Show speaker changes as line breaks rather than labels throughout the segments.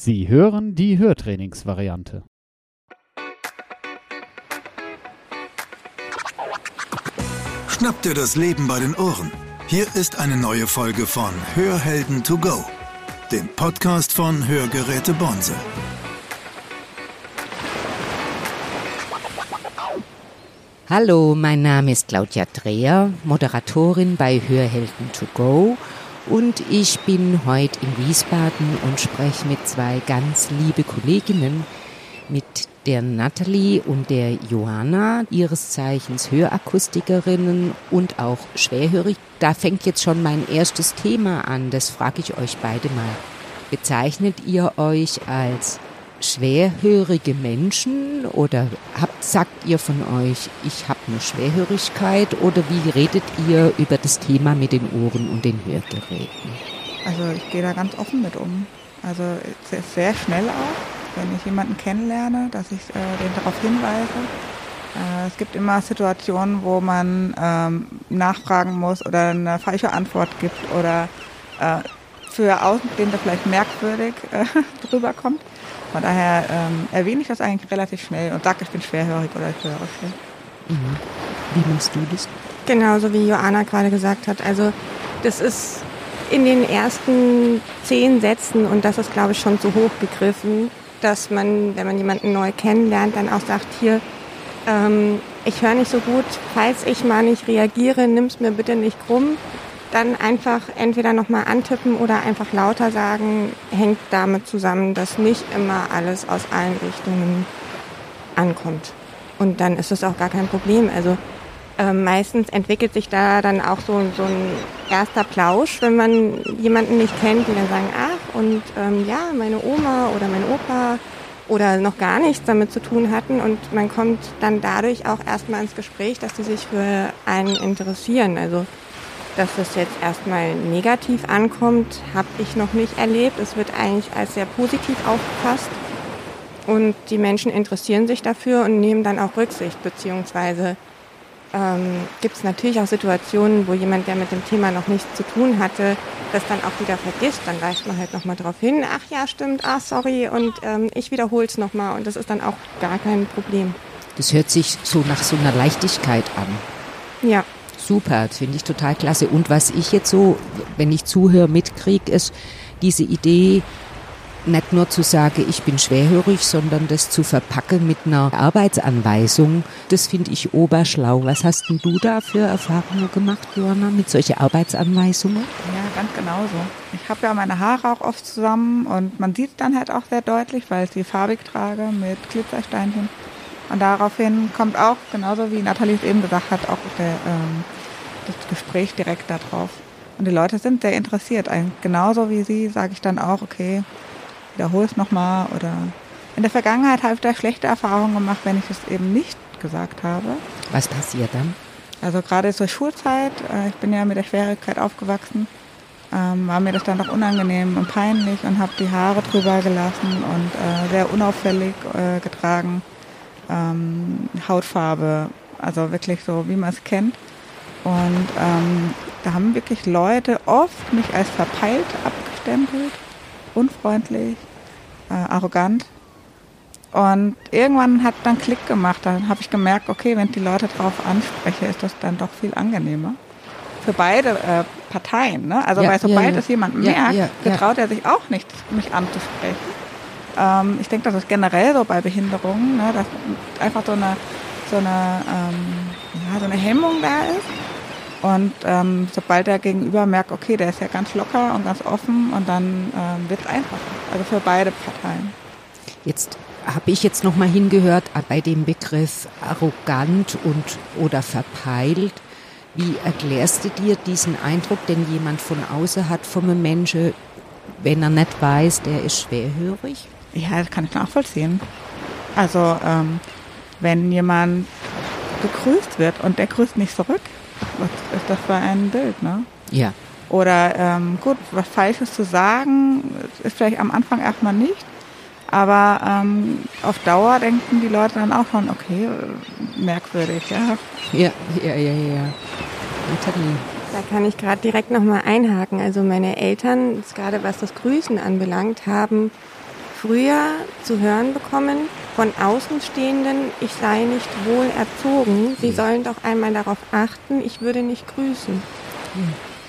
Sie hören die Hörtrainingsvariante.
Schnapp dir das Leben bei den Ohren. Hier ist eine neue Folge von Hörhelden to go, dem Podcast von Hörgeräte Bonse.
Hallo, mein Name ist Claudia Dreher, Moderatorin bei Hörhelden to go und ich bin heute in Wiesbaden und spreche mit zwei ganz liebe Kolleginnen, mit der Natalie und der Johanna, ihres Zeichens Hörakustikerinnen und auch schwerhörig. Da fängt jetzt schon mein erstes Thema an, das frage ich euch beide mal. Bezeichnet ihr euch als schwerhörige Menschen oder habt, sagt ihr von euch, ich habe eine Schwerhörigkeit oder wie redet ihr über das Thema mit den Ohren und den Hörgeräten?
Also ich gehe da ganz offen mit um. Also sehr, sehr schnell auch, wenn ich jemanden kennenlerne, dass ich äh, den darauf hinweise. Äh, es gibt immer Situationen, wo man ähm, nachfragen muss oder eine falsche Antwort gibt oder äh, für Außenstehende vielleicht merkwürdig äh, drüber kommt. Von daher ähm, erwähne ich das eigentlich relativ schnell und sage, ich bin schwerhörig oder ich höre schlecht.
Mhm. Wie machst du das?
Genauso wie Joanna gerade gesagt hat. Also das ist in den ersten zehn Sätzen, und das ist, glaube ich, schon zu hoch gegriffen, dass man, wenn man jemanden neu kennenlernt, dann auch sagt, hier, ähm, ich höre nicht so gut, falls ich mal nicht reagiere, nimm es mir bitte nicht krumm dann einfach entweder nochmal antippen oder einfach lauter sagen, hängt damit zusammen, dass nicht immer alles aus allen Richtungen ankommt. Und dann ist es auch gar kein Problem. Also äh, meistens entwickelt sich da dann auch so, so ein erster Plausch, wenn man jemanden nicht kennt, die dann sagen, ach, und ähm, ja, meine Oma oder mein Opa oder noch gar nichts damit zu tun hatten und man kommt dann dadurch auch erstmal ins Gespräch, dass die sich für einen interessieren. Also dass es jetzt erstmal negativ ankommt, habe ich noch nicht erlebt. Es wird eigentlich als sehr positiv aufgefasst. Und die Menschen interessieren sich dafür und nehmen dann auch Rücksicht, beziehungsweise ähm, gibt es natürlich auch Situationen, wo jemand, der mit dem Thema noch nichts zu tun hatte, das dann auch wieder vergisst. Dann weist man halt nochmal drauf hin, ach ja, stimmt, ah, sorry, und ähm, ich wiederhole es nochmal. Und das ist dann auch gar kein Problem.
Das hört sich so nach so einer Leichtigkeit an.
Ja
super, finde ich total klasse. Und was ich jetzt so, wenn ich zuhöre, mitkriege, ist diese Idee, nicht nur zu sagen, ich bin schwerhörig, sondern das zu verpacken mit einer Arbeitsanweisung, das finde ich oberschlau. Was hast denn du da für Erfahrungen gemacht, Johanna, mit solchen Arbeitsanweisungen?
Ja, ganz genauso. Ich habe ja meine Haare auch oft zusammen und man sieht es dann halt auch sehr deutlich, weil ich sie farbig trage mit Glitzersteinchen. Und daraufhin kommt auch, genauso wie Nathalie es eben gesagt hat, auch der, ähm, das Gespräch direkt darauf. Und die Leute sind sehr interessiert. Genauso wie sie sage ich dann auch, okay, wiederhole es nochmal. Oder in der Vergangenheit habe ich da schlechte Erfahrungen gemacht, wenn ich es eben nicht gesagt habe.
Was passiert dann?
Also gerade zur Schulzeit, äh, ich bin ja mit der Schwierigkeit aufgewachsen, ähm, war mir das dann doch unangenehm und peinlich und habe die Haare drüber gelassen und äh, sehr unauffällig äh, getragen ähm, Hautfarbe, also wirklich so, wie man es kennt. Und ähm, da haben wirklich Leute oft mich als verpeilt abgestempelt, unfreundlich, äh, arrogant. Und irgendwann hat dann Klick gemacht. Dann habe ich gemerkt, okay, wenn ich die Leute darauf anspreche, ist das dann doch viel angenehmer. Für beide äh, Parteien. Ne? Also ja, weil sobald ja, ja. es jemand merkt, getraut er sich auch nicht, mich anzusprechen. Ähm, ich denke, das ist generell so bei Behinderungen, ne, dass einfach so eine, so eine, ähm, ja, so eine Hemmung da ist. Und ähm, sobald der Gegenüber merkt, okay, der ist ja ganz locker und ganz offen und dann ähm, wird es einfacher. Also für beide Parteien.
Jetzt habe ich jetzt noch mal hingehört äh, bei dem Begriff arrogant und oder verpeilt. Wie erklärst du dir diesen Eindruck, den jemand von außen hat vom Menschen, wenn er nicht weiß, der ist schwerhörig?
Ja, das kann ich nachvollziehen. Also, ähm, wenn jemand begrüßt wird und der grüßt nicht zurück, was ist das für ein Bild, ne?
Ja.
Oder ähm, gut, was Falsches zu sagen, ist vielleicht am Anfang erstmal nicht, aber ähm, auf Dauer denken die Leute dann auch schon, okay, merkwürdig, ja.
Ja, ja, ja, ja. Nathalie.
Da kann ich gerade direkt nochmal einhaken. Also meine Eltern, gerade was das Grüßen anbelangt, haben früher zu hören bekommen von Außenstehenden, ich sei nicht wohl erzogen. Sie sollen doch einmal darauf achten, ich würde nicht grüßen.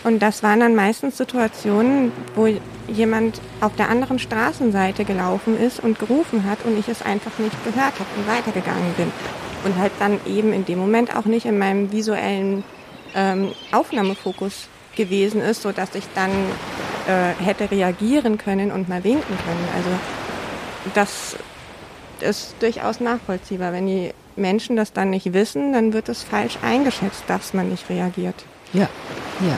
Und das waren dann meistens Situationen, wo jemand auf der anderen Straßenseite gelaufen ist und gerufen hat und ich es einfach nicht gehört habe und weitergegangen bin. Und halt dann eben in dem Moment auch nicht in meinem visuellen ähm, Aufnahmefokus gewesen ist, sodass ich dann äh, hätte reagieren können und mal winken können. Also das ist durchaus nachvollziehbar. Wenn die Menschen das dann nicht wissen, dann wird es falsch eingeschätzt, dass man nicht reagiert.
Ja, ja.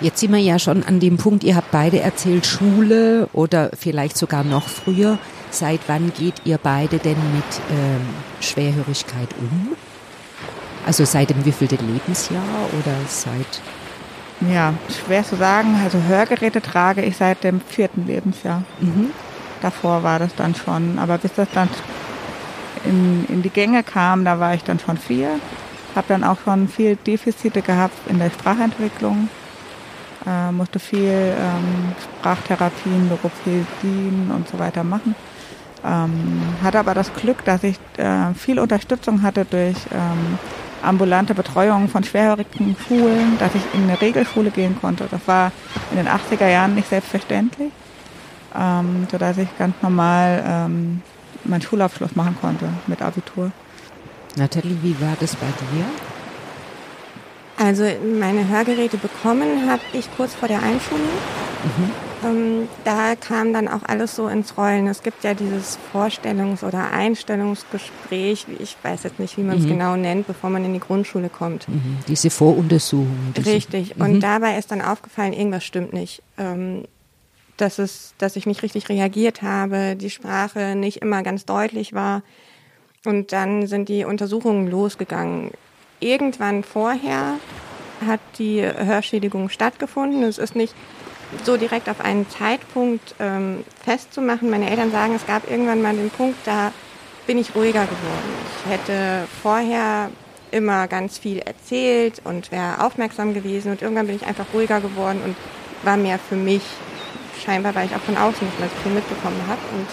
Jetzt sind wir ja schon an dem Punkt, ihr habt beide erzählt, Schule oder vielleicht sogar noch früher. Seit wann geht ihr beide denn mit ähm, Schwerhörigkeit um? Also seit dem wievielten Lebensjahr oder seit?
Ja, schwer zu sagen. Also Hörgeräte trage ich seit dem vierten Lebensjahr.
Mhm.
Davor war das dann schon. Aber bis das dann in, in die Gänge kam, da war ich dann schon vier. Habe dann auch schon viel Defizite gehabt in der Sprachentwicklung. Äh, musste viel ähm, Sprachtherapien, Logopädien und so weiter machen. Ähm, hatte aber das Glück, dass ich äh, viel Unterstützung hatte durch ähm, ambulante Betreuung von schwerhörigen Schulen, dass ich in eine Regelschule gehen konnte. Das war in den 80er Jahren nicht selbstverständlich, ähm, sodass ich ganz normal ähm, meinen Schulabschluss machen konnte mit Abitur.
Nathalie, wie war das bei dir?
Also meine Hörgeräte bekommen habe ich kurz vor der Einschulung.
Mhm.
Ähm, da kam dann auch alles so ins Rollen. Es gibt ja dieses Vorstellungs- oder Einstellungsgespräch, ich weiß jetzt nicht, wie man es
Mhm.
genau nennt, bevor man in die Grundschule kommt.
Mhm. Diese Voruntersuchung. Diese,
Richtig.
Mhm.
Und dabei ist dann aufgefallen, irgendwas stimmt nicht. Ähm, dass, es, dass ich nicht richtig reagiert habe, die Sprache nicht immer ganz deutlich war. Und dann sind die Untersuchungen losgegangen. Irgendwann vorher hat die Hörschädigung stattgefunden. Es ist nicht so direkt auf einen Zeitpunkt ähm, festzumachen. Meine Eltern sagen, es gab irgendwann mal den Punkt, da bin ich ruhiger geworden. Ich hätte vorher immer ganz viel erzählt und wäre aufmerksam gewesen und irgendwann bin ich einfach ruhiger geworden und war mehr für mich. Scheinbar, weil ich auch von außen nicht mehr so viel mitbekommen habe. Und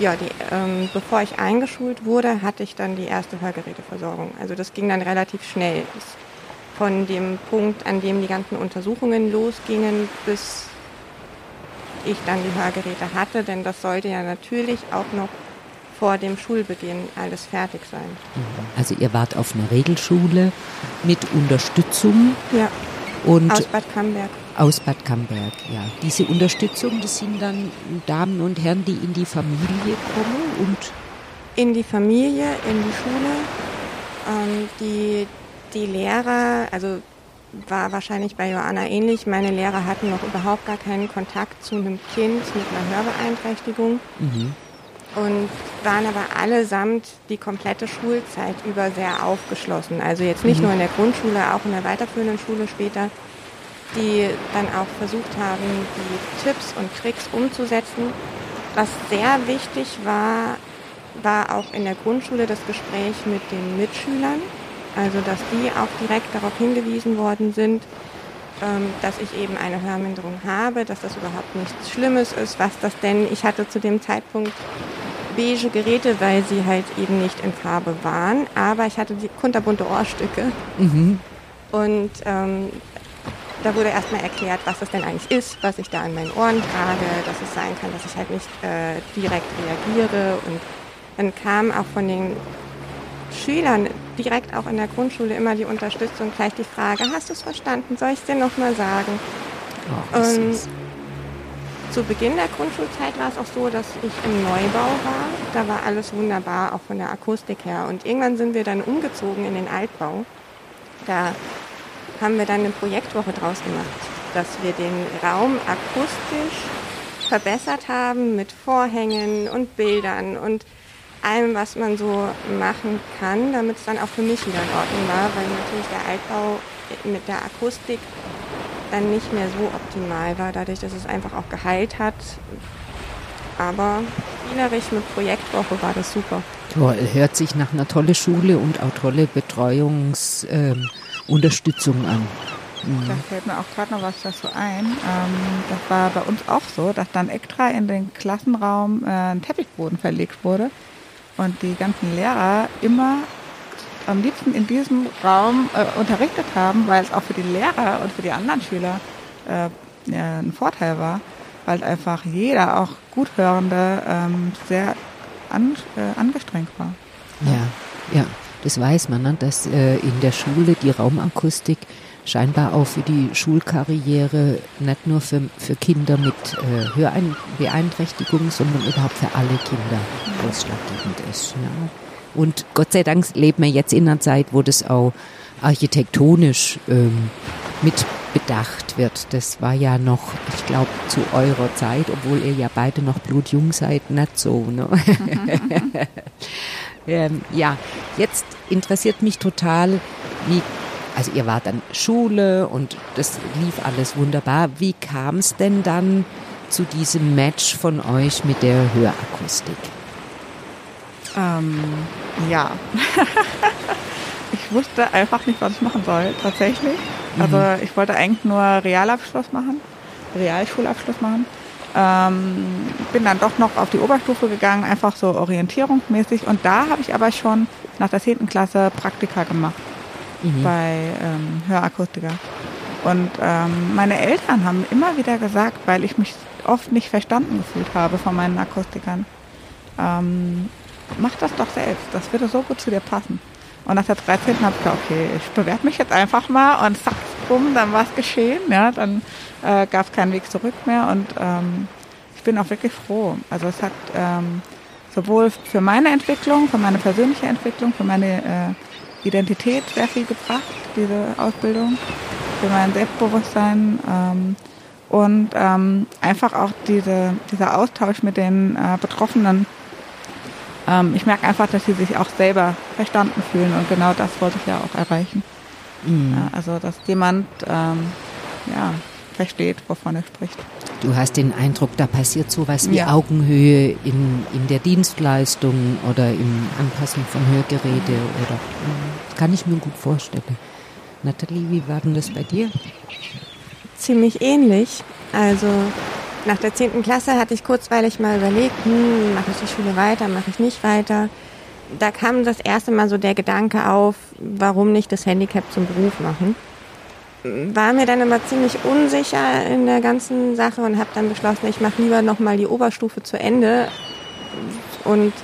ja, die, ähm, bevor ich eingeschult wurde, hatte ich dann die erste Hörgeräteversorgung. Also das ging dann relativ schnell. Das von dem Punkt, an dem die ganzen Untersuchungen losgingen, bis ich dann die Hörgeräte hatte, denn das sollte ja natürlich auch noch vor dem Schulbeginn alles fertig sein.
Also ihr wart auf einer Regelschule mit Unterstützung
Ja,
und
aus Bad Camberg.
aus Bad Camberg, ja. Diese Unterstützung, das sind dann Damen und Herren, die in die Familie kommen und
In die Familie, in die Schule. Ähm, die, die Lehrer, also war wahrscheinlich bei Joanna ähnlich. Meine Lehrer hatten noch überhaupt gar keinen Kontakt zu einem Kind mit einer Hörbeeinträchtigung. und waren aber allesamt die komplette Schulzeit über sehr aufgeschlossen. Also jetzt nicht nur in der Grundschule, auch in der weiterführenden Schule später, die dann auch versucht haben, die Tipps und Tricks umzusetzen. Was sehr wichtig war, war auch in der Grundschule das Gespräch mit den Mitschülern. Also dass die auch direkt darauf hingewiesen worden sind, ähm, dass ich eben eine Hörminderung habe, dass das überhaupt nichts Schlimmes ist, was das denn, ich hatte zu dem Zeitpunkt beige Geräte, weil sie halt eben nicht in Farbe waren, aber ich hatte die kunterbunte Ohrstücke. Und ähm, da wurde erstmal erklärt, was das denn eigentlich ist, was ich da an meinen Ohren trage, dass es sein kann, dass ich halt nicht äh, direkt reagiere. Und dann kam auch von den Schülern direkt auch in der Grundschule immer die Unterstützung, gleich die Frage, hast du es verstanden, soll ich es dir nochmal sagen?
oh,
Ähm,
süß.
Zu Beginn der Grundschulzeit war es auch so, dass ich im Neubau war. Da war alles wunderbar, auch von der Akustik her. Und irgendwann sind wir dann umgezogen in den Altbau. Da haben wir dann eine Projektwoche draus gemacht, dass wir den Raum akustisch verbessert haben mit Vorhängen und Bildern und allem, was man so machen kann, damit es dann auch für mich wieder in Ordnung war, weil natürlich der Altbau mit der Akustik dann nicht mehr so optimal war, dadurch, dass es einfach auch geheilt hat. Aber spielerisch mit Projektwoche war das super.
Toll, hört sich nach einer tolle Schule und auch tolle Betreuungsunterstützung ähm, an.
Mhm. Da fällt mir auch gerade noch was dazu ein. Ähm, das war bei uns auch so, dass dann extra in den Klassenraum äh, ein Teppichboden verlegt wurde und die ganzen Lehrer immer am liebsten in diesem Raum äh, unterrichtet haben, weil es auch für die Lehrer und für die anderen Schüler äh, ja, ein Vorteil war, weil einfach jeder, auch Guthörende, ähm, sehr an, äh, angestrengt war.
Ja, ja, das weiß man, ne? dass äh, in der Schule die Raumakustik scheinbar auch für die Schulkarriere nicht nur für, für Kinder mit äh, Hörbeeinträchtigung, sondern überhaupt für alle Kinder ausschlaggebend ist. Ja. Und Gott sei Dank leben wir jetzt in einer Zeit, wo das auch architektonisch ähm, mit bedacht wird. Das war ja noch, ich glaube, zu eurer Zeit, obwohl ihr ja beide noch blutjung seid, nicht so. Ne? ähm, ja, jetzt interessiert mich total, wie, also ihr wart dann Schule und das lief alles wunderbar. Wie kam es denn dann zu diesem Match von euch mit der Hörakustik?
Ähm, ja. ich wusste einfach nicht, was ich machen soll, tatsächlich. Also mhm. ich wollte eigentlich nur Realabschluss machen, Realschulabschluss machen. Ähm, bin dann doch noch auf die Oberstufe gegangen, einfach so orientierungsmäßig. Und da habe ich aber schon nach der 10. Klasse Praktika gemacht mhm. bei ähm, Hörakustiker. Und ähm, meine Eltern haben immer wieder gesagt, weil ich mich oft nicht verstanden gefühlt habe von meinen Akustikern, ähm, mach das doch selbst, das würde so gut zu dir passen. Und nach der 13. habe ich gedacht, okay, ich bewerbe mich jetzt einfach mal und zack, bumm, dann war es geschehen. Ja, dann äh, gab es keinen Weg zurück mehr und ähm, ich bin auch wirklich froh. Also es hat ähm, sowohl für meine Entwicklung, für meine persönliche Entwicklung, für meine äh, Identität sehr viel gebracht, diese Ausbildung, für mein Selbstbewusstsein ähm, und ähm, einfach auch diese, dieser Austausch mit den äh, Betroffenen ähm, ich merke einfach, dass sie sich auch selber verstanden fühlen und genau das wollte ich ja auch erreichen. Mhm. Ja, also, dass jemand ähm, ja, versteht, wovon er spricht.
Du hast den Eindruck, da passiert sowas wie ja. Augenhöhe in, in der Dienstleistung oder im Anpassen von Hörgeräte oder kann ich mir gut vorstellen. Nathalie, wie war denn das bei dir?
Ziemlich ähnlich. Also nach der 10. Klasse hatte ich kurzweilig mal überlegt, hm, mache ich die Schule weiter, mache ich nicht weiter. Da kam das erste Mal so der Gedanke auf, warum nicht das Handicap zum Beruf machen. War mir dann immer ziemlich unsicher in der ganzen Sache und habe dann beschlossen, ich mache lieber nochmal die Oberstufe zu Ende. Und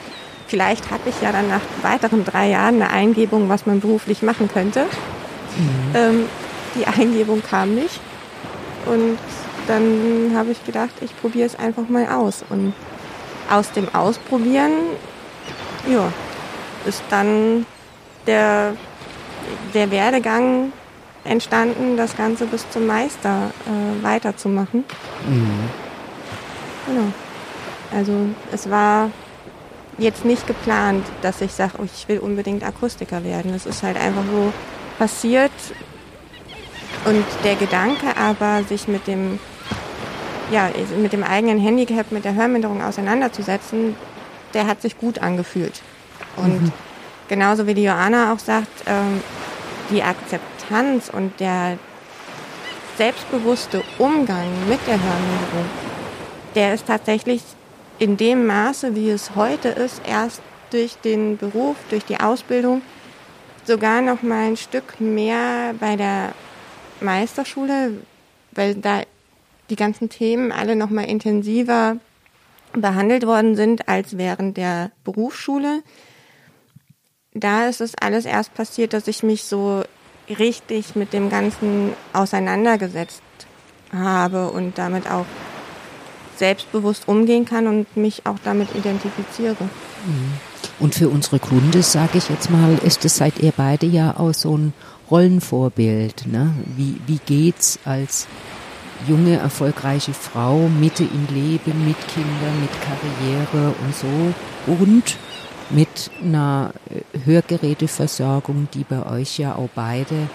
vielleicht hatte ich ja dann nach weiteren drei Jahren eine Eingebung, was man beruflich machen könnte. Mhm. Ähm, die Eingebung kam nicht. Und dann habe ich gedacht, ich probiere es einfach mal aus. Und aus dem Ausprobieren, ja, ist dann der, der Werdegang entstanden, das Ganze bis zum Meister äh, weiterzumachen. Mhm. Genau. Also es war jetzt nicht geplant, dass ich sage, oh, ich will unbedingt Akustiker werden. Es ist halt einfach so passiert. Und der Gedanke aber, sich mit dem ja, mit dem eigenen Handicap, mit der Hörminderung auseinanderzusetzen, der hat sich gut angefühlt. Und mhm. genauso wie die Joanna auch sagt, ähm, die Akzeptanz und der selbstbewusste Umgang mit der Hörminderung, der ist tatsächlich in dem Maße, wie es heute ist, erst durch den Beruf, durch die Ausbildung, sogar noch mal ein Stück mehr bei der Meisterschule, weil da die ganzen Themen alle noch mal intensiver behandelt worden sind als während der Berufsschule. Da ist es alles erst passiert, dass ich mich so richtig mit dem Ganzen auseinandergesetzt habe und damit auch selbstbewusst umgehen kann und mich auch damit identifiziere. Mhm.
Und für unsere Kunde, sage ich jetzt mal, ist es seid ihr beide ja auch so ein Rollenvorbild. Ne? Wie, wie geht's als junge, erfolgreiche Frau, Mitte im Leben, mit Kindern, mit Karriere und so und mit einer äh, Hörgeräteversorgung, die bei euch ja auch beide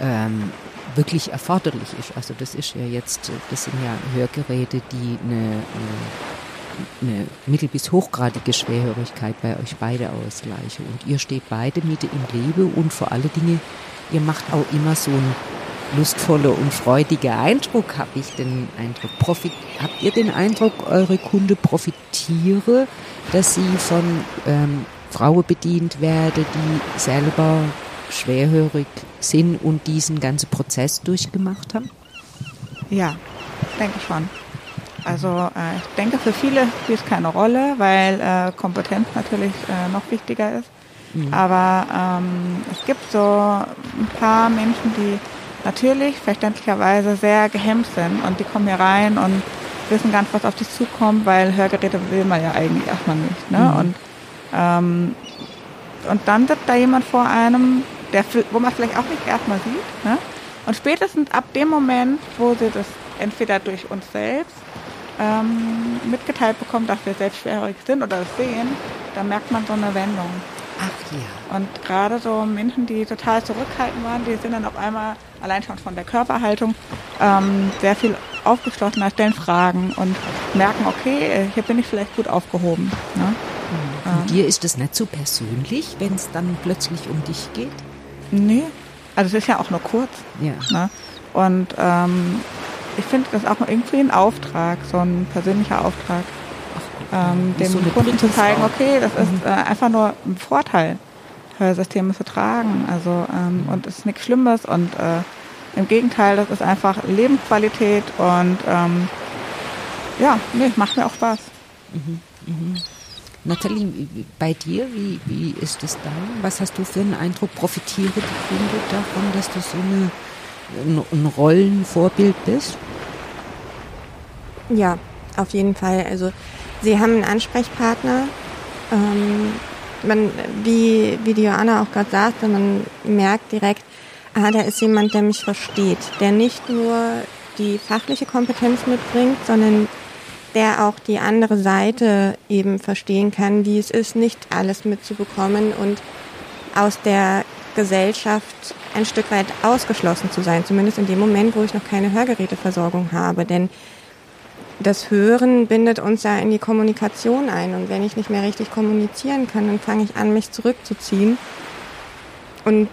ähm, wirklich erforderlich ist. Also das ist ja jetzt, das sind ja Hörgeräte, die eine, eine, eine mittel- bis hochgradige Schwerhörigkeit bei euch beide ausgleichen. Und ihr steht beide Mitte im Leben und vor allen Dingen, ihr macht auch immer so ein lustvoller und freudiger Eindruck, habe ich den Eindruck. Profit, habt ihr den Eindruck, eure Kunde profitiere, dass sie von ähm, Frauen bedient werde, die selber schwerhörig sind und diesen ganzen Prozess durchgemacht haben?
Ja, denke schon. Also äh, ich denke, für viele spielt es keine Rolle, weil äh, Kompetenz natürlich äh, noch wichtiger ist. Mhm. Aber ähm, es gibt so ein paar Menschen, die natürlich verständlicherweise sehr gehemmt sind und die kommen hier rein und wissen gar nicht, was auf dich zukommt, weil Hörgeräte will man ja eigentlich erstmal nicht. Ne? Mhm. Und, ähm, und dann sitzt da jemand vor einem, der, wo man vielleicht auch nicht erstmal sieht. Ne? Und spätestens ab dem Moment, wo sie das entweder durch uns selbst ähm, mitgeteilt bekommen, dass wir selbst schwerhörig sind oder das sehen, da merkt man so eine Wendung.
Ach ja.
Und gerade so Menschen, die total zurückhaltend waren, die sind dann auf einmal, allein schon von der Körperhaltung, ähm, sehr viel aufgeschlossener, stellen Fragen und merken, okay, hier bin ich vielleicht gut aufgehoben. Ne?
Mhm. Und ähm, dir ist es nicht so persönlich, wenn es dann plötzlich um dich geht?
Nee, also es ist ja auch nur kurz.
Ja.
Ne? Und ähm, ich finde das auch irgendwie ein Auftrag, so ein persönlicher Auftrag ähm, dem so Kunden zu zeigen, okay, das ist mhm. äh, einfach nur ein Vorteil, Hörsysteme zu tragen. Also ähm, mhm. und es ist nichts Schlimmes und äh, im Gegenteil, das ist einfach Lebensqualität und ähm, ja, nee, macht mir auch Spaß.
Mhm. Mhm. Nathalie, bei dir, wie, wie ist es da? Was hast du für einen Eindruck? Profitiere die Kunde davon, dass du so eine, ein Rollenvorbild bist?
Ja, auf jeden Fall. Also Sie haben einen Ansprechpartner. Ähm, man, wie, wie die Joanna auch gerade sagte, man merkt direkt, ah, da ist jemand, der mich versteht, der nicht nur die fachliche Kompetenz mitbringt, sondern der auch die andere Seite eben verstehen kann, wie es ist, nicht alles mitzubekommen und aus der Gesellschaft ein Stück weit ausgeschlossen zu sein, zumindest in dem Moment, wo ich noch keine Hörgeräteversorgung habe. Denn das Hören bindet uns ja in die Kommunikation ein. Und wenn ich nicht mehr richtig kommunizieren kann, dann fange ich an, mich zurückzuziehen und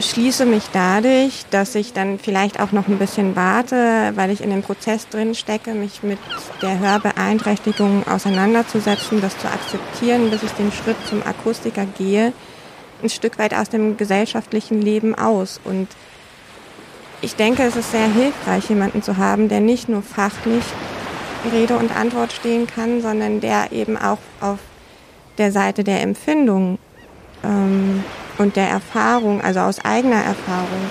schließe mich dadurch, dass ich dann vielleicht auch noch ein bisschen warte, weil ich in dem Prozess drin stecke, mich mit der Hörbeeinträchtigung auseinanderzusetzen, das zu akzeptieren, bis ich den Schritt zum Akustiker gehe, ein Stück weit aus dem gesellschaftlichen Leben aus. Und ich denke, es ist sehr hilfreich, jemanden zu haben, der nicht nur fachlich Rede und Antwort stehen kann, sondern der eben auch auf der Seite der Empfindung ähm, und der Erfahrung, also aus eigener Erfahrung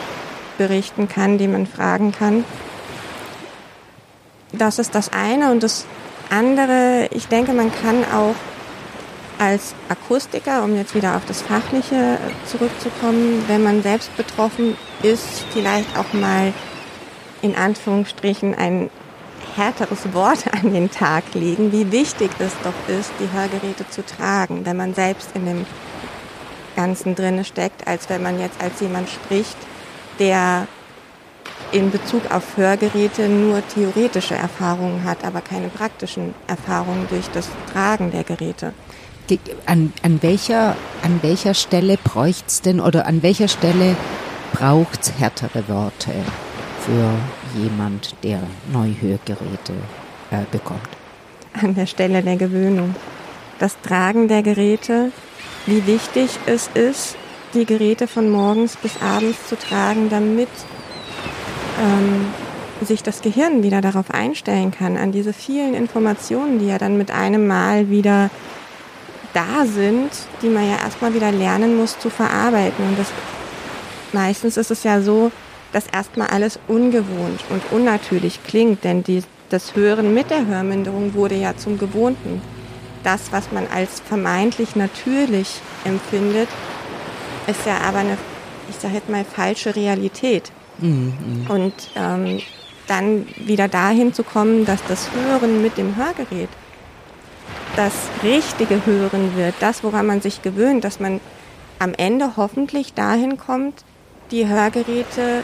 berichten kann, die man fragen kann. Das ist das eine. Und das andere, ich denke, man kann auch als Akustiker, um jetzt wieder auf das Fachliche zurückzukommen, wenn man selbst betroffen ist, vielleicht auch mal in Anführungsstrichen ein härteres Wort an den Tag legen, wie wichtig es doch ist, die Hörgeräte zu tragen, wenn man selbst in dem Ganzen drinne steckt, als wenn man jetzt als jemand spricht, der in Bezug auf Hörgeräte nur theoretische Erfahrungen hat, aber keine praktischen Erfahrungen durch das Tragen der Geräte.
An, an, welcher, an welcher Stelle bräuchte es denn oder an welcher Stelle braucht es härtere Worte? für jemand, der Neuhörgeräte äh, bekommt?
An der Stelle der Gewöhnung. Das Tragen der Geräte, wie wichtig es ist, die Geräte von morgens bis abends zu tragen, damit ähm, sich das Gehirn wieder darauf einstellen kann, an diese vielen Informationen, die ja dann mit einem Mal wieder da sind, die man ja erstmal wieder lernen muss zu verarbeiten. Und das, meistens ist es ja so, dass erstmal alles ungewohnt und unnatürlich klingt, denn die, das Hören mit der Hörminderung wurde ja zum Gewohnten. Das, was man als vermeintlich natürlich empfindet, ist ja aber eine, ich sage jetzt mal, falsche Realität. Mhm. Und ähm, dann wieder dahin zu kommen, dass das Hören mit dem Hörgerät das richtige Hören wird, das, woran man sich gewöhnt, dass man am Ende hoffentlich dahin kommt, die Hörgeräte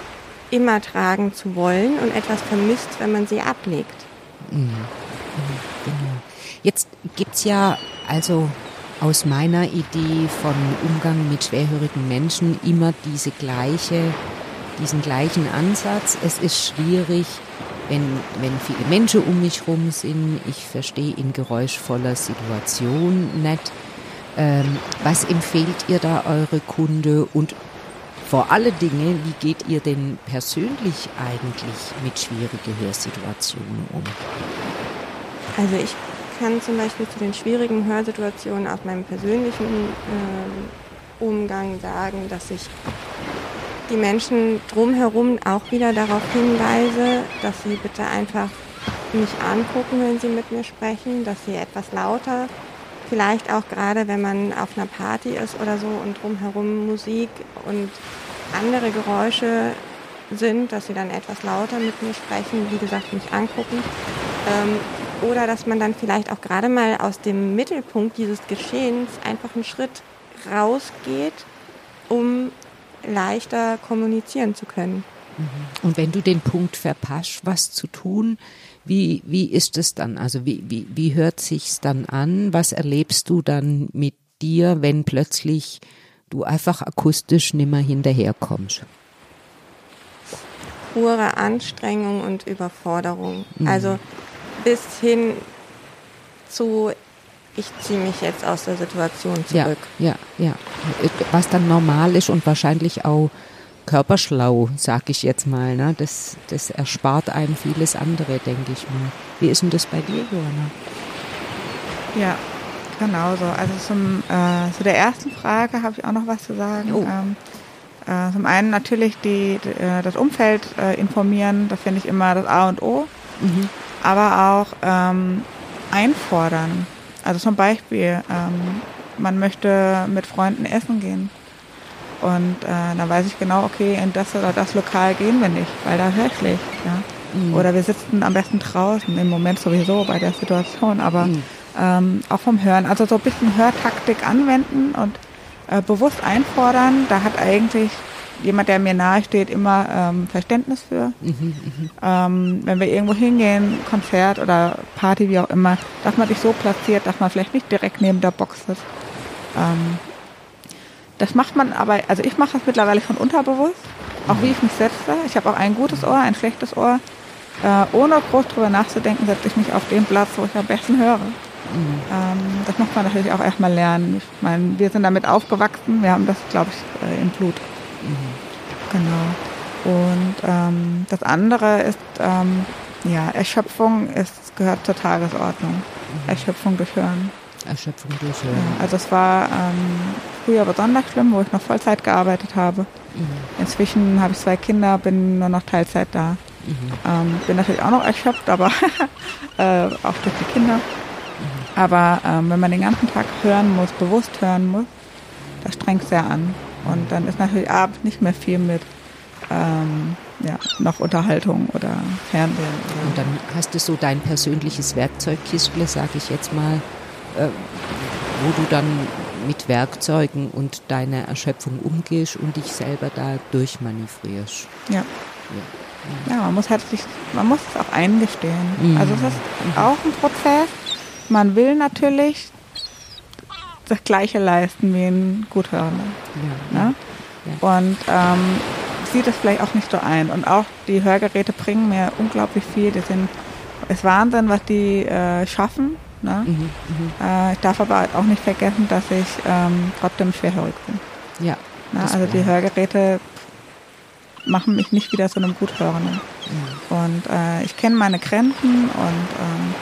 immer tragen zu wollen und etwas vermisst, wenn man sie ablegt. Mhm. mhm.
Genau. Jetzt gibt es ja also aus meiner Idee von Umgang mit schwerhörigen Menschen immer diese gleiche diesen gleichen Ansatz. Es ist schwierig, wenn, wenn viele Menschen um mich rum sind. Ich verstehe in geräuschvoller Situation nicht. Ähm, was empfehlt ihr da eure Kunde und vor allen Dingen, wie geht ihr denn persönlich eigentlich mit schwierigen Hörsituationen um?
Also ich kann zum Beispiel zu den schwierigen Hörsituationen aus meinem persönlichen äh, Umgang sagen, dass ich die Menschen drumherum auch wieder darauf hinweise, dass sie bitte einfach mich angucken, wenn sie mit mir sprechen, dass sie etwas lauter, vielleicht auch gerade wenn man auf einer Party ist oder so und drumherum Musik und andere Geräusche sind, dass sie dann etwas lauter mit mir sprechen, wie gesagt, mich angucken. Ähm, oder dass man dann vielleicht auch gerade mal aus dem Mittelpunkt dieses Geschehens einfach einen Schritt rausgeht, um leichter kommunizieren zu können.
Mhm. Und wenn du den Punkt verpasst, was zu tun, wie, wie ist es dann? Also wie, wie, wie hört sich's dann an? Was erlebst du dann mit dir, wenn plötzlich du einfach akustisch nimmer hinterherkommst?
Pure Anstrengung und Überforderung. Mhm. Also bis hin zu, ich ziehe mich jetzt aus der Situation zurück.
Ja, ja, ja. Was dann normal ist und wahrscheinlich auch körperschlau, sag ich jetzt mal. Ne? Das, das erspart einem vieles andere, denke ich mal. Wie ist denn das bei dir, Johanna?
Ja, genauso. Also zum, äh, zu der ersten Frage habe ich auch noch was zu sagen. Oh. Ähm, äh, zum einen natürlich die, die äh, das Umfeld äh, informieren, das finde ich immer das A und O. Mhm. Aber auch ähm, einfordern. Also zum Beispiel, ähm, man möchte mit Freunden essen gehen. Und äh, dann weiß ich genau, okay, in das oder das Lokal gehen wir nicht, weil da höre ich schlecht. Ja? Mhm. Oder wir sitzen am besten draußen, im Moment sowieso bei der Situation, aber mhm. Ähm, auch vom Hören. Also so ein bisschen Hörtaktik anwenden und äh, bewusst einfordern. Da hat eigentlich jemand, der mir nahe steht, immer ähm, Verständnis für. Mhm, mh. ähm, wenn wir irgendwo hingehen, Konzert oder Party, wie auch immer, dass man sich so platziert, dass man vielleicht nicht direkt neben der Box ist. Ähm, das macht man aber, also ich mache das mittlerweile schon unterbewusst, auch wie ich mich setze. Ich habe auch ein gutes Ohr, ein schlechtes Ohr. Äh, ohne groß drüber nachzudenken, setze ich mich auf den Platz, wo ich am besten höre. Mhm. Ähm, das muss man natürlich auch erstmal lernen. Ich meine, wir sind damit aufgewachsen, wir haben das, glaube ich, äh, im Blut. Mhm. Genau. Und ähm, das andere ist, ähm, ja, Erschöpfung ist, gehört zur Tagesordnung. Mhm. Erschöpfung durch Hören.
Erschöpfung durch Hören.
Ja, also es war ähm, früher besonders schlimm, wo ich noch Vollzeit gearbeitet habe. Inzwischen habe ich zwei Kinder, bin nur noch Teilzeit da. Mhm. Ähm, bin natürlich auch noch erschöpft, aber äh, auch durch die Kinder. Aber ähm, wenn man den ganzen Tag hören muss, bewusst hören muss, das strengt sehr an. Und dann ist natürlich abends nicht mehr viel mit ähm, ja, noch Unterhaltung oder Fernsehen.
Und dann hast du so dein persönliches Werkzeugkistle, sage ich jetzt mal, äh, wo du dann mit Werkzeugen und deiner Erschöpfung umgehst und dich selber da durchmanövrierst.
Ja. ja. Ja, man muss halt sich, man muss es auch eingestehen. Mhm. Also es ist auch ein Prozess man will natürlich das Gleiche leisten wie ein Guthörender. Ja. Ne? Ja. Und ähm, sieht es vielleicht auch nicht so ein. Und auch die Hörgeräte bringen mir unglaublich viel. Die sind, ist Wahnsinn, was die äh, schaffen. Ne? Mhm, mh. äh, ich darf aber auch nicht vergessen, dass ich ähm, trotzdem schwerhörig bin.
Ja.
Ne? Also die Hörgeräte machen mich nicht wieder zu einem Guthörenden. Mhm. Und äh, ich kenne meine Grenzen und ähm,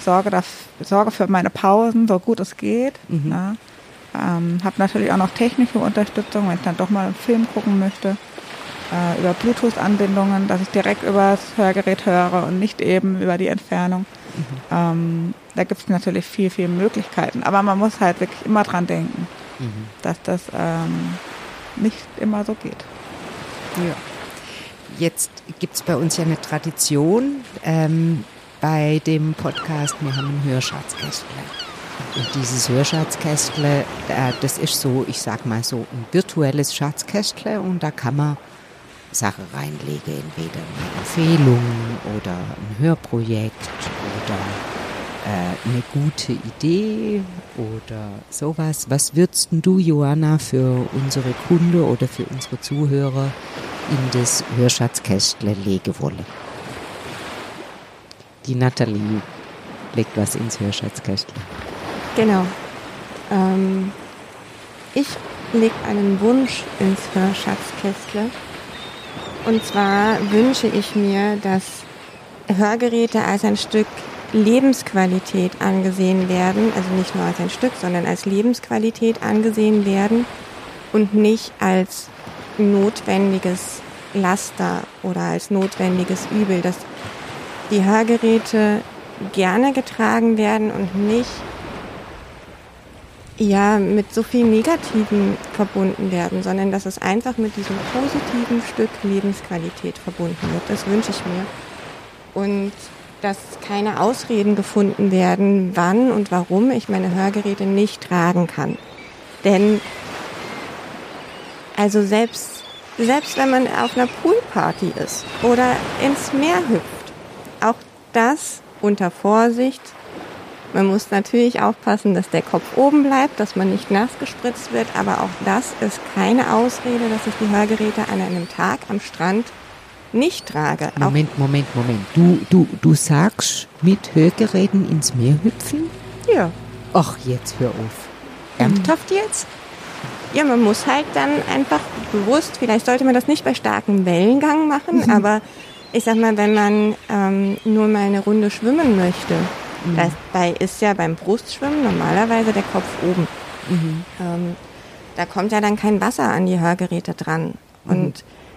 sorge, das, sorge für meine Pausen, so gut es geht. Mhm. Ne? Ähm, habe natürlich auch noch technische Unterstützung, wenn ich dann doch mal einen Film gucken möchte. Äh, über Bluetooth-Anbindungen, dass ich direkt über das Hörgerät höre und nicht eben über die Entfernung. Mhm. Ähm, da gibt es natürlich viel, viel Möglichkeiten. Aber man muss halt wirklich immer dran denken, mhm. dass das ähm, nicht immer so geht.
Ja. Jetzt gibt es bei uns ja eine Tradition. Ähm, bei dem Podcast, wir haben ein Hörschatzkästle. Und dieses Hörschatzkästle, äh, das ist so, ich sag mal so, ein virtuelles Schatzkästle und da kann man Sachen reinlegen, entweder eine Empfehlung oder ein Hörprojekt oder äh, eine gute Idee oder sowas. Was würdest du, Johanna, für unsere Kunde oder für unsere Zuhörer in das Hörschatzkästle Legewolle. Die Nathalie legt was ins Hörschatzkästle.
Genau. Ähm, ich lege einen Wunsch ins Hörschatzkästle. Und zwar wünsche ich mir, dass Hörgeräte als ein Stück Lebensqualität angesehen werden, also nicht nur als ein Stück, sondern als Lebensqualität angesehen werden und nicht als notwendiges Laster oder als notwendiges Übel, dass die Hörgeräte gerne getragen werden und nicht ja mit so viel Negativen verbunden werden, sondern dass es einfach mit diesem positiven Stück Lebensqualität verbunden wird. Das wünsche ich mir. Und dass keine Ausreden gefunden werden, wann und warum ich meine Hörgeräte nicht tragen kann. Denn also selbst, selbst wenn man auf einer Poolparty ist oder ins Meer hüpft, das unter Vorsicht. Man muss natürlich aufpassen, dass der Kopf oben bleibt, dass man nicht nass gespritzt wird, aber auch das ist keine Ausrede, dass ich die Hörgeräte an einem Tag am Strand nicht trage.
Moment, Moment, Moment. Du, du, du sagst mit Hörgeräten ins Meer hüpfen?
Ja.
Ach, jetzt hör auf. Ernsthaft jetzt?
Ja, man muss halt dann einfach bewusst, vielleicht sollte man das nicht bei starkem Wellengang machen, mhm. aber ich sag mal, wenn man ähm, nur mal eine Runde schwimmen möchte, mhm. dabei ist ja beim Brustschwimmen normalerweise der Kopf oben. Mhm. Ähm, da kommt ja dann kein Wasser an die Hörgeräte dran. Und mhm.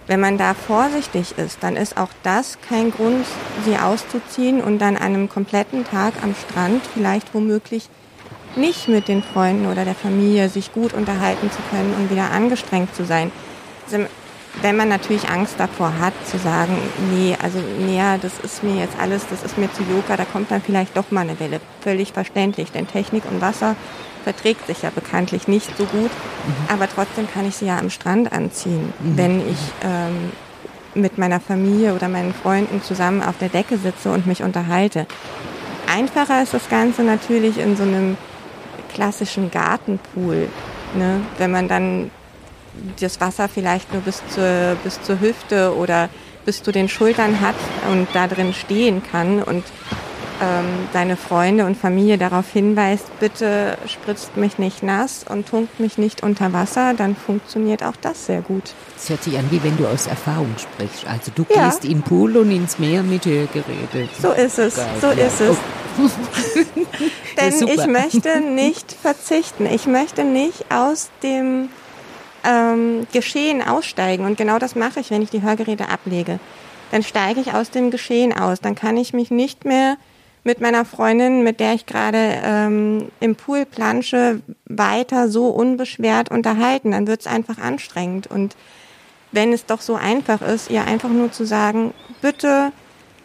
wenn man da vorsichtig ist, dann ist auch das kein Grund, sie auszuziehen und dann an einem kompletten Tag am Strand vielleicht womöglich nicht mit den Freunden oder der Familie sich gut unterhalten zu können und wieder angestrengt zu sein. Also wenn man natürlich Angst davor hat, zu sagen, nee, also näher, das ist mir jetzt alles, das ist mir zu Yoga, da kommt dann vielleicht doch mal eine Welle. Völlig verständlich, denn Technik und Wasser verträgt sich ja bekanntlich nicht so gut, mhm. aber trotzdem kann ich sie ja am Strand anziehen, mhm. wenn ich ähm, mit meiner Familie oder meinen Freunden zusammen auf der Decke sitze und mich unterhalte. Einfacher ist das Ganze natürlich in so einem klassischen Gartenpool, ne? wenn man dann das Wasser vielleicht nur bis zur, bis zur Hüfte oder bis zu den Schultern hat und da drin stehen kann und ähm, deine Freunde und Familie darauf hinweist, bitte spritzt mich nicht nass und tunkt mich nicht unter Wasser, dann funktioniert auch das sehr gut.
Es hört sich an, wie wenn du aus Erfahrung sprichst. Also du ja. gehst in den Pool und ins Meer mit Hörgeräten.
So ist es, Geil. so ja. ist es. Oh. Denn ich möchte nicht verzichten. Ich möchte nicht aus dem ähm, Geschehen aussteigen. Und genau das mache ich, wenn ich die Hörgeräte ablege. Dann steige ich aus dem Geschehen aus. Dann kann ich mich nicht mehr mit meiner Freundin, mit der ich gerade ähm, im Pool plansche, weiter so unbeschwert unterhalten. Dann wird es einfach anstrengend. Und wenn es doch so einfach ist, ihr einfach nur zu sagen, bitte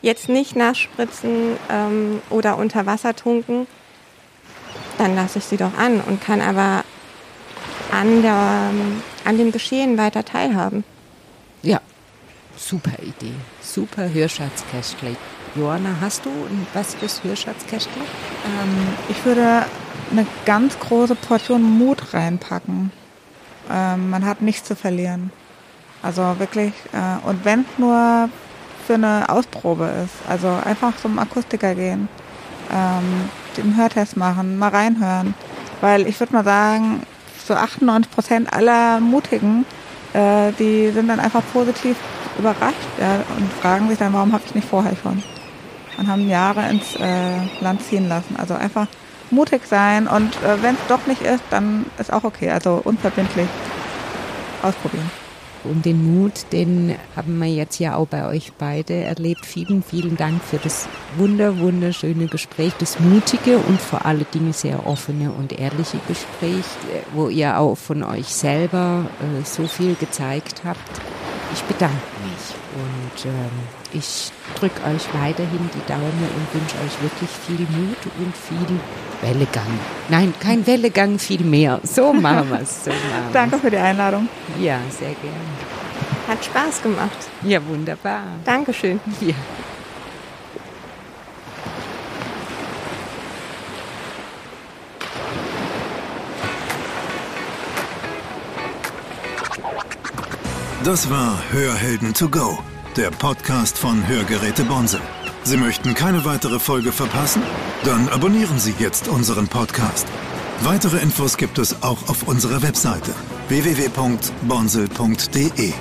jetzt nicht nachspritzen ähm, oder unter Wasser tunken, dann lasse ich sie doch an und kann aber an, der, an dem Geschehen weiter teilhaben.
Ja, super Idee. Super Hörschatzkästchen. Johanna, hast du was fürs Hörschatzkästchen?
Ähm, ich würde eine ganz große Portion Mut reinpacken. Ähm, man hat nichts zu verlieren. Also wirklich, äh, und wenn es nur für eine Ausprobe ist, also einfach zum Akustiker gehen, ähm, den Hörtest machen, mal reinhören. Weil ich würde mal sagen, so 98 Prozent aller Mutigen, äh, die sind dann einfach positiv überrascht ja, und fragen sich dann, warum habe ich nicht vorher schon? Und haben Jahre ins äh, Land ziehen lassen. Also einfach mutig sein und äh, wenn es doch nicht ist, dann ist auch okay. Also unverbindlich ausprobieren.
Und den Mut, den haben wir jetzt ja auch bei euch beide erlebt. Vielen, vielen Dank für das wunder, wunderschöne Gespräch, das mutige und vor allen Dingen sehr offene und ehrliche Gespräch, wo ihr auch von euch selber äh, so viel gezeigt habt. Ich bedanke mich und ähm, ich drücke euch weiterhin die Daumen und wünsche euch wirklich viel Mut und viel Wellegang. Nein, kein Wellegang, viel mehr. So machen wir es. So
Danke für die Einladung.
Ja, sehr gerne.
Hat Spaß gemacht.
Ja, wunderbar.
Dankeschön.
Ja.
Das war Hörhelden to go, der Podcast von Hörgeräte Bonsel. Sie möchten keine weitere Folge verpassen? Dann abonnieren Sie jetzt unseren Podcast. Weitere Infos gibt es auch auf unserer Webseite www.bonsel.de.